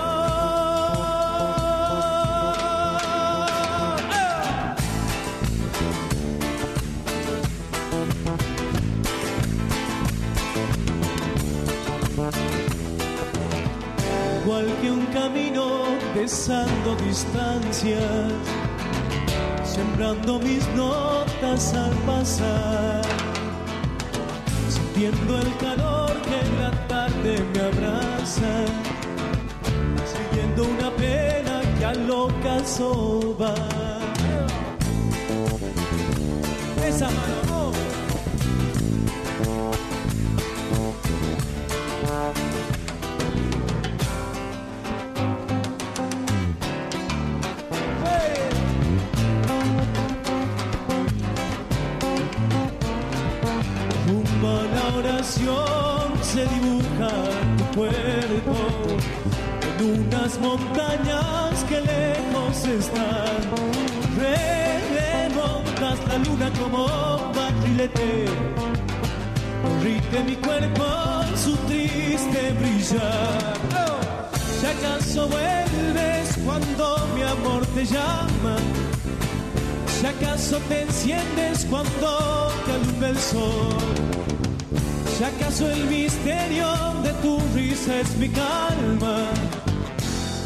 Besando distancias, sembrando mis notas al pasar, sintiendo el calor que en la tarde me abraza, siguiendo una pena que al ocaso va. Esa mano, se dibuja tu cuerpo en unas montañas que lejos están. Remontas la luna como barrilete, corrige mi cuerpo su triste brillar. Si acaso vuelves cuando mi amor te llama, si acaso te enciendes cuando te alumbra el sol. Si acaso el misterio de tu risa es mi calma.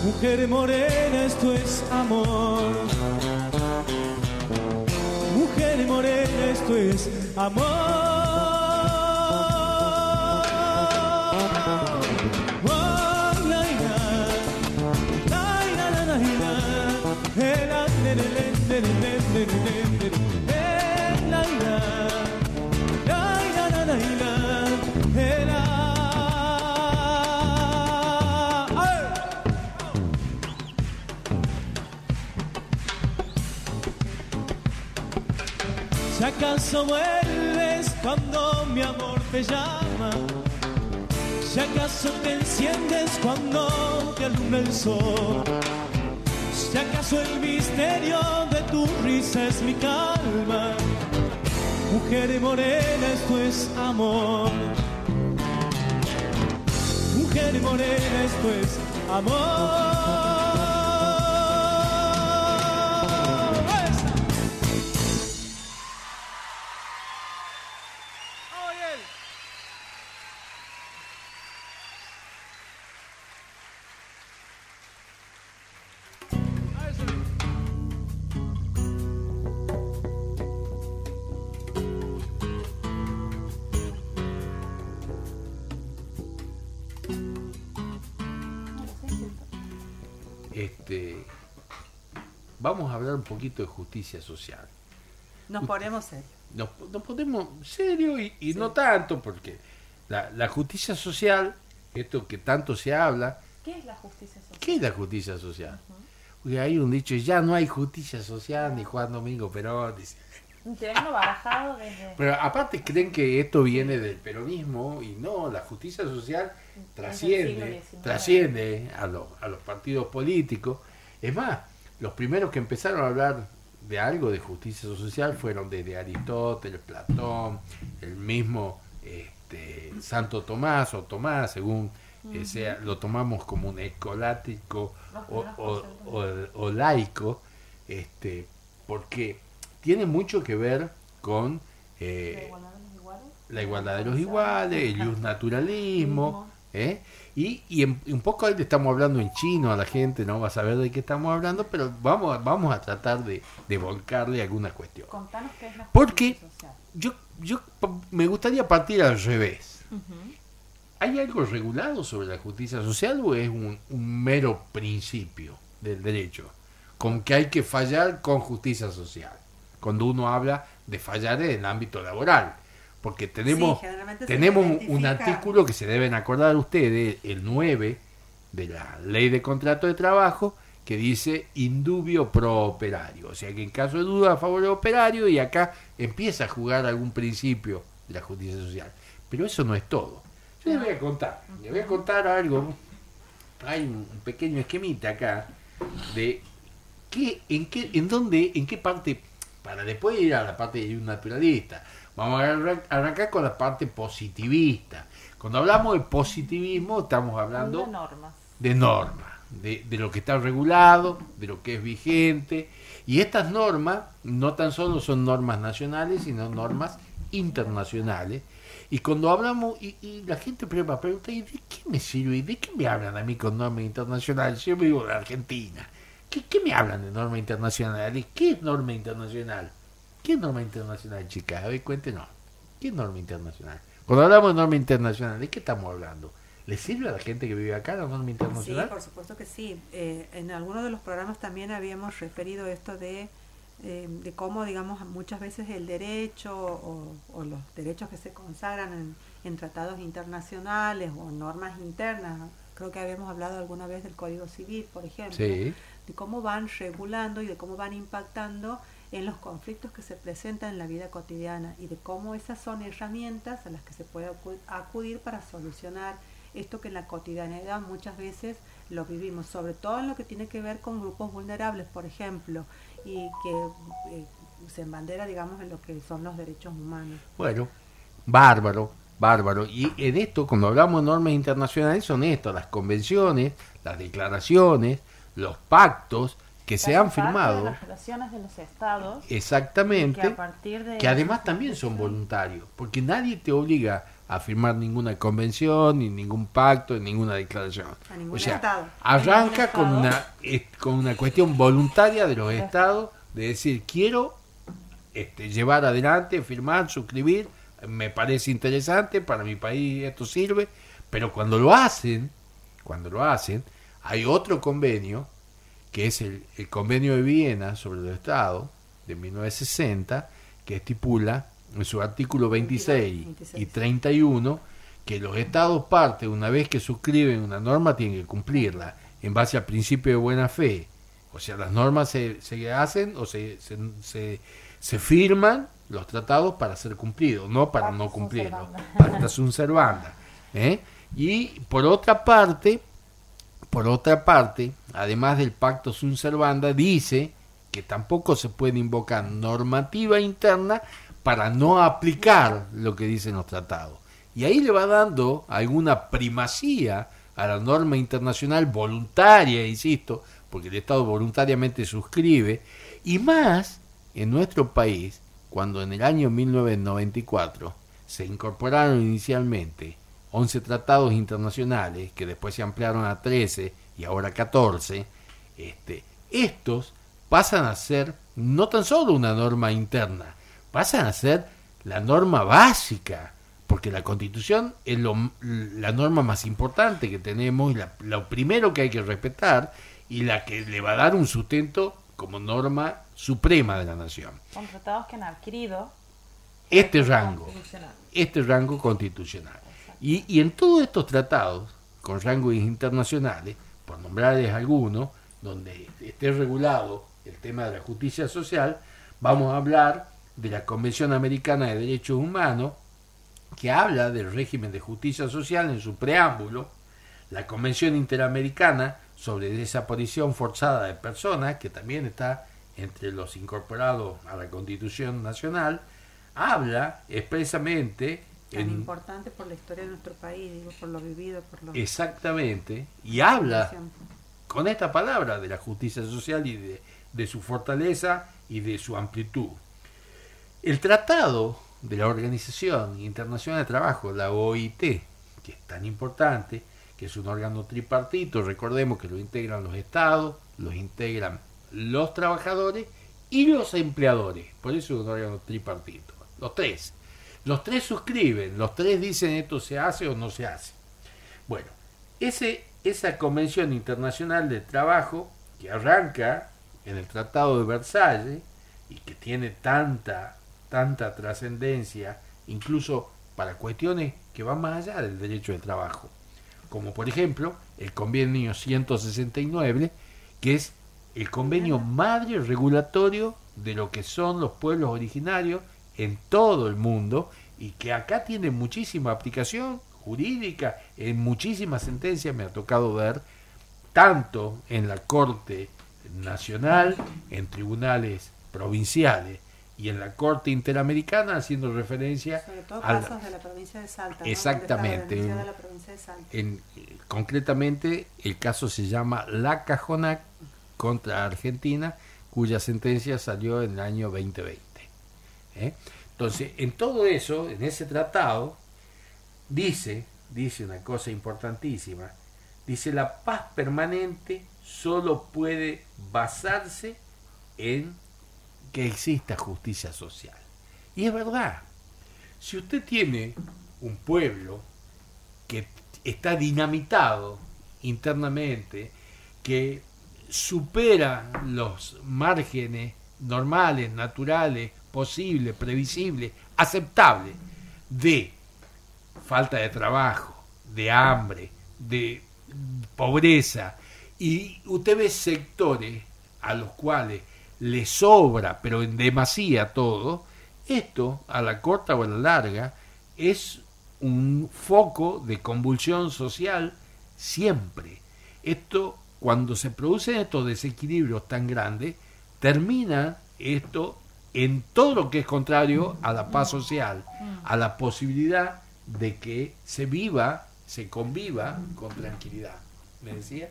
Mujer morena, esto es amor. Mujer morena, esto es amor. Acaso vuelves cuando mi amor te llama, si acaso te enciendes cuando te alumbra el sol, si acaso el misterio de tu risa es mi calma, mujer morena, esto es amor. Mujer morena, esto es amor. Este, vamos a hablar un poquito de justicia social. Nos ponemos serios. Nos, nos ponemos serio y, y no tanto, porque la, la justicia social, esto que tanto se habla, ¿Qué es la justicia social? ¿qué es la justicia social? Porque hay un dicho, ya no hay justicia social ni Juan Domingo Perón. dice. Barajado desde... Pero aparte creen que esto viene del peronismo y no, la justicia social trasciende, trasciende a, los a los partidos políticos. Es más, los primeros que empezaron a hablar de algo de justicia social fueron desde Aristóteles, Platón, el mismo este, Santo Tomás o Tomás, según eh, sea, lo tomamos como un escolático o, o- o- o laico, este, porque tiene mucho que ver con eh, la igualdad de los iguales, el naturalismo, ¿eh? y, y en- y un poco ahí le estamos hablando en chino a la gente, no va a saber de qué estamos hablando, pero vamos, a- vamos a tratar de, de volcarle alguna cuestión. Contanos qué es la Porque social. yo, yo me gustaría partir al revés. ¿Hay algo regulado sobre la justicia social o es un, un mero principio del derecho? Con que hay que fallar con justicia social. Cuando uno habla de fallar en el ámbito laboral. Porque tenemos, Sí, tenemos un- artículo que se deben acordar ustedes, el 9 de la ley de contrato de trabajo, que dice indubio pro operario. O sea que en caso de duda a favor del operario y acá empieza a jugar algún principio de la justicia social. Pero eso no es todo. Yo les voy a contar, les voy a contar algo. Hay un un pequeño esquemita acá de qué, en qué, en dónde, en qué parte, para después ir a la parte de un naturalista. Vamos a arran- arrancar con la parte positivista. Cuando hablamos de positivismo, estamos hablando Una normas. de normas, de, de lo que está regulado, de lo que es vigente. Y estas normas no tan solo son normas nacionales, sino normas internacionales. Y cuando hablamos, y, y la gente pregunta, ¿y de qué me sirve? ¿Y de qué me hablan a mí con normas internacionales? Yo vivo en Argentina. ¿Qué, qué me hablan de norma internacional? ¿Y qué es norma internacional? ¿Qué es norma internacional, chicas? A ver, cuéntenos. ¿Qué es norma internacional? Cuando hablamos de norma internacional, ¿de qué estamos hablando? ¿Le sirve a la gente que vive acá la norma Sí, internacional? por supuesto que sí. Eh, en algunos de los programas también habíamos referido esto de, eh, de cómo, digamos, muchas veces el derecho o, o los derechos que se consagran en, en tratados internacionales o normas internas, creo que habíamos hablado alguna vez del Código Civil, por ejemplo, Sí. De cómo van regulando y de cómo van impactando en los conflictos que se presentan en la vida cotidiana y de cómo esas son herramientas a las que se puede acu- acudir para solucionar esto que en la cotidianidad muchas veces lo vivimos, sobre todo en lo que tiene que ver con grupos vulnerables, por ejemplo, y que eh, se embandera, digamos, en lo que son los derechos humanos. Bueno, bárbaro, bárbaro. Y en esto, cuando hablamos de normas internacionales, son esto, las convenciones, las declaraciones, los pactos que se han de firmado las relaciones de los estados. exactamente, que a partir de que además también son voluntarios, porque nadie te obliga a firmar ninguna convención, ni ningún pacto, ni ninguna declaración. A ningún o sea, estado. arranca con una, con una cuestión voluntaria de los estados de decir, quiero este, llevar adelante, firmar, suscribir, me parece interesante, para mi país esto sirve, pero cuando lo hacen, cuando lo hacen, hay otro convenio, que es el, el convenio de Viena sobre los estados de 1960, que estipula en su artículo 26 y 31 que los estados partes, una vez que suscriben una norma, tienen que cumplirla en base al principio de buena fe. O sea, las normas se, se hacen o se, se, se, se firman los tratados para ser cumplidos, no para Pacta no cumplirlos. Pacta sunt servanda. ¿eh? Y por otra parte, por otra parte, además del pacto sunt servanda, dice que tampoco se puede invocar normativa interna para no aplicar lo que dicen los tratados. Y ahí le va dando alguna primacía a la norma internacional voluntaria, insisto, porque el Estado voluntariamente suscribe, y más en nuestro país, cuando en el año 1994 se incorporaron inicialmente 11 tratados internacionales, que después se ampliaron a 13 y ahora 14, este, estos pasan a ser no tan solo una norma interna, pasan a ser la norma básica, porque la constitución es lo- la norma más importante que tenemos la- lo primero que hay que respetar, y la que le va a dar un sustento como norma suprema de la nación. Son tratados que han adquirido Este rango, este rango constitucional. Y, en todos estos tratados, con rangos internacionales, por nombrarles algunos, donde esté regulado el tema de la justicia social, vamos a hablar de la Convención Americana de Derechos Humanos, que habla del régimen de justicia social en su preámbulo, la Convención Interamericana sobre desaparición forzada de personas, que también está entre los incorporados a la Constitución Nacional, habla expresamente Tan en- importante por la historia de nuestro país, digo, por lo vivido, por lo exactamente y habla con esta palabra de la justicia social y de, de su fortaleza y de su amplitud. El tratado de la Organización Internacional de Trabajo, la OIT, que es tan importante, que es un órgano tripartito, recordemos que lo integran los estados, los integran los trabajadores y los empleadores, por eso es un órgano tripartito, los tres. Los tres suscriben, los tres dicen esto se hace o no se hace. Bueno, ese, esa Convención Internacional del Trabajo, que arranca en el Tratado de Versalles y que tiene tanta, tanta trascendencia, incluso para cuestiones que van más allá del derecho del trabajo, como por ejemplo el convenio 169, que es el convenio madre regulatorio de lo que son los pueblos originarios en todo el mundo y que acá tiene muchísima aplicación jurídica, en muchísimas sentencias me ha tocado ver, tanto en la Corte Nacional, en tribunales provinciales y en la Corte Interamericana, haciendo referencia Sobre todo la- casos de la provincia de Salta. Exactamente. Denunciada la provincia de Salta. en, concretamente el caso se llama La Cajonac contra Argentina, cuya sentencia salió en el año 2020. ¿Eh? Entonces, en todo eso, en ese tratado, dice, dice una cosa importantísima, dice la paz permanente solo puede basarse en que exista justicia social. Y es verdad, si usted tiene un pueblo que está dinamitado internamente, que supera los márgenes normales, naturales, posibles, previsibles, aceptables de falta de trabajo, de hambre, de pobreza, y usted ve sectores a los cuales le sobra, pero en demasía todo, esto a la corta o a la larga es un foco de convulsión social siempre. Esto, cuando se producen estos desequilibrios tan grandes, termina esto en todo lo que es contrario a la paz social, a la posibilidad de que se viva, se conviva con tranquilidad. ¿Me decía?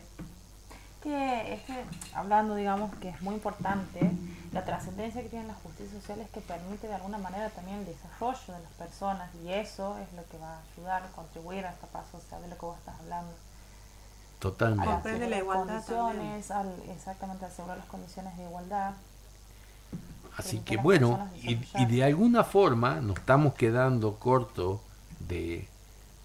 que es que hablando digamos que es muy importante la trascendencia que tiene la justicia social es que permite de alguna manera también el desarrollo de las personas y eso es lo que va a ayudar a contribuir a esta paz social de lo que vos estás hablando a Totalmente. las Comprende la igualdad condiciones al, exactamente asegurar las condiciones de igualdad Así que bueno, y, y de alguna forma nos estamos quedando cortos de,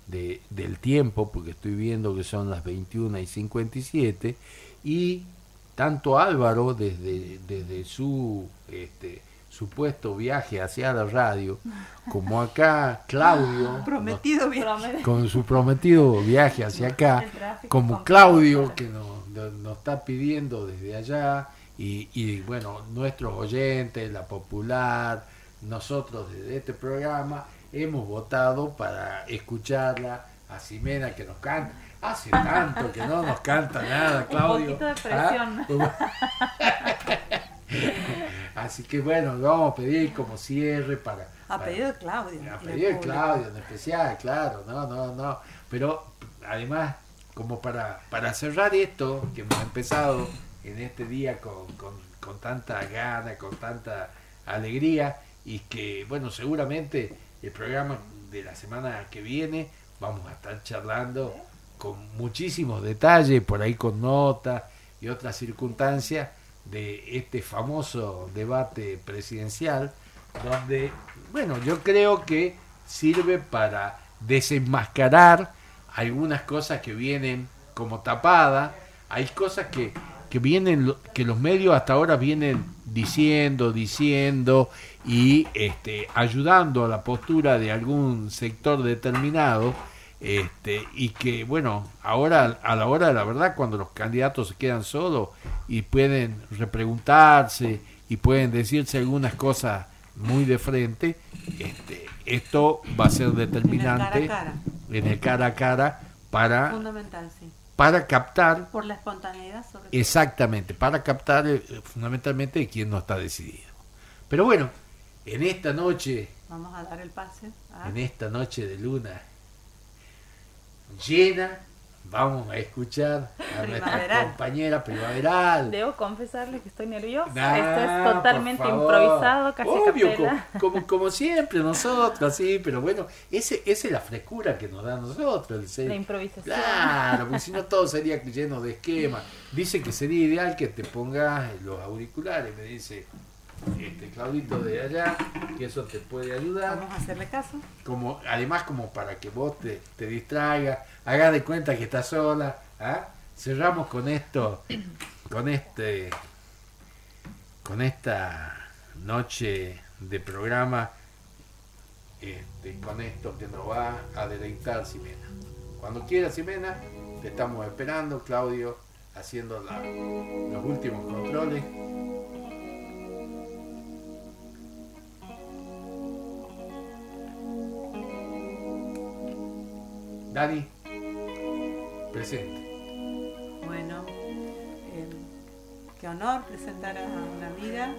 de- del tiempo, porque estoy viendo que son las 21 y 57, y tanto Álvaro desde, desde su este, supuesto viaje hacia la radio, como acá <laughs> Claudio, Prometido con su prometido viaje hacia acá, como Claudio que nos- nos está pidiendo desde allá, y, y, bueno, nuestros oyentes, la popular, nosotros desde este programa, hemos votado para escucharla a Ximena que nos canta. Hace tanto que no nos canta nada, <laughs> Un Claudio. poquito de presión. <laughs> ¿Ah? Así que bueno, le vamos a pedir como cierre para... A para- pedido de Claudio. a pedido de. Claudio en especial, claro, no, no, no. Pero además, como para, para cerrar esto que hemos empezado en este día con, con, con tanta gana, con tanta alegría, y que, bueno, seguramente el programa de la semana que viene vamos a estar charlando con muchísimos detalles, por ahí con notas y otras circunstancias de este famoso debate presidencial, donde, bueno, yo creo que sirve para desenmascarar algunas cosas que vienen como tapadas, hay cosas que, que vienen, que los medios hasta ahora vienen diciendo, diciendo y este, ayudando a la postura de algún sector determinado, este, y que bueno, ahora a la hora de la verdad, cuando los candidatos se quedan solos y pueden repreguntarse y pueden decirse algunas cosas muy de frente, este, esto va a ser determinante En el cara a cara. en el cara a cara para, Fundamental, sí. Para captar Por la espontaneidad, sobre todo. exactamente, para captar eh, fundamentalmente quién no está decidido. Pero bueno, en esta noche, Vamos a dar el pase. a- en esta noche de luna llena, vamos a escuchar a nuestra compañera primaveral. Debo confesarles que estoy nerviosa. Nah, Esto es totalmente improvisado, casi Obvio, como, como siempre nosotros, sí, pero bueno, ese, esa es la frescura que nos da a nosotros. el ser- La improvisación. Claro, porque si no todo <laughs> sería lleno de esquemas. Dice que sería ideal que te pongas los auriculares, me dice este Claudito de allá, que eso te puede ayudar. Vamos a hacerle caso. Como, además como para que vos te, te distraigas, hagas de cuenta que estás sola. ¿ah? Cerramos con esto, con este, con esta noche de programa, este, con esto que nos va a deleitar Ximena. Cuando quieras Ximena, te estamos esperando, Claudio, haciendo la- los últimos controles. Dani, presente. Bueno, eh, qué honor presentar a una amiga.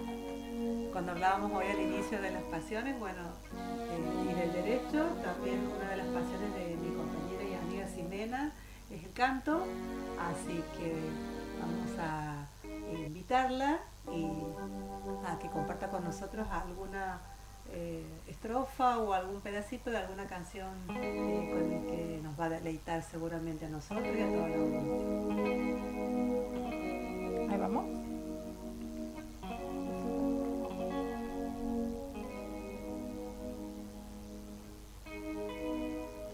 Cuando hablábamos hoy al inicio de las pasiones, bueno, eh, y del derecho, también una de las pasiones de mi compañera y amiga Ximena es el canto, así que vamos a invitarla y a que comparta con nosotros alguna eh, estrofa o algún pedacito de alguna canción eh, con el que nos va a deleitar seguramente a nosotros y a toda la audiencia. Ahí vamos.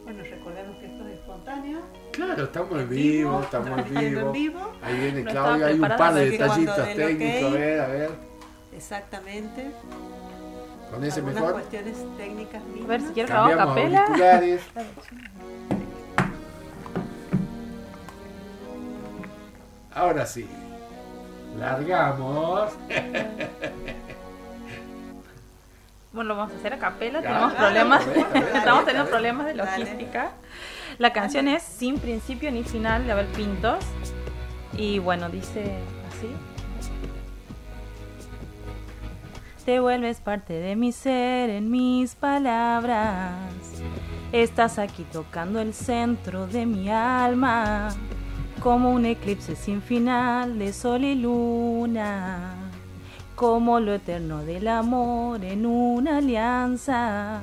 Bueno, recordemos que esto es espontáneo. Claro, estamos en vivo, vivo, estamos en vivo. en vivo. Ahí viene Claudia, hay un par de detallitos técnicos, a ver, a ver. Exactamente. Con ese Algunas mejor. cuestiones técnicas A ver si quiero Cambiamos capela. auriculares. Ahora sí. Largamos. Bueno, lo vamos a hacer a capela. Ya, Tenemos problemas. a a a Estamos a teniendo problemas de Dale. logística. La canción es Sin principio ni final de Abel Pintos. Y bueno, dice así. Te vuelves parte de mi ser en mis palabras. Estás aquí tocando el centro de mi alma, como un eclipse sin final de sol y luna, como lo eterno del amor en una alianza.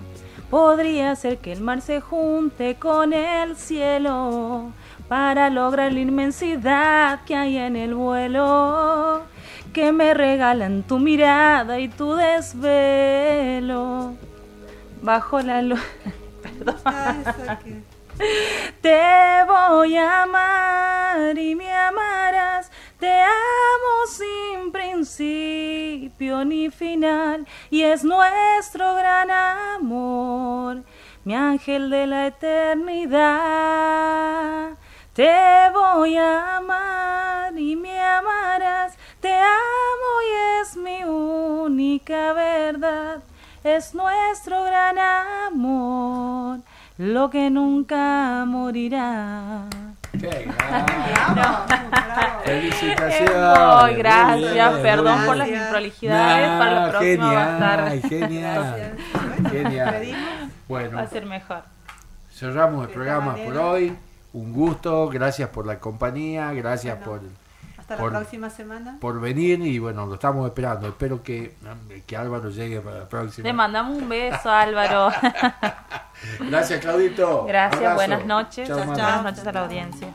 Podría ser que el mar se junte con el cielo para lograr la inmensidad que hay en el vuelo que me regalan tu mirada y tu desvelo. Bajo la luz. <laughs> Perdón. Te voy a amar y me amarás. Te amo sin principio ni final. Y es nuestro gran amor, mi ángel de la eternidad. Te voy a amar y me amarás. Te amo y es mi única verdad. Es nuestro gran amor, lo que nunca morirá. Qué grande. Bravo, bravo. Felicitaciones. Muy gracias, bien, perdón por las Gracias. improlijidades. Para la Nah, próxima va a genial, estar. <laughs> genial. Bueno, Genial. Bueno, Va a ser mejor. cerramos el programa por hoy. Un gusto, gracias por la compañía, gracias Bueno, por, Hasta Por- la próxima semana. por venir y bueno, lo estamos esperando. Espero que, que Álvaro llegue para la próxima. Le mandamos un beso, Álvaro. <laughs> Gracias, Claudito. Gracias, Abrazo. buenas noches. Chao, Chao, mamá. Buenas noches a la audiencia.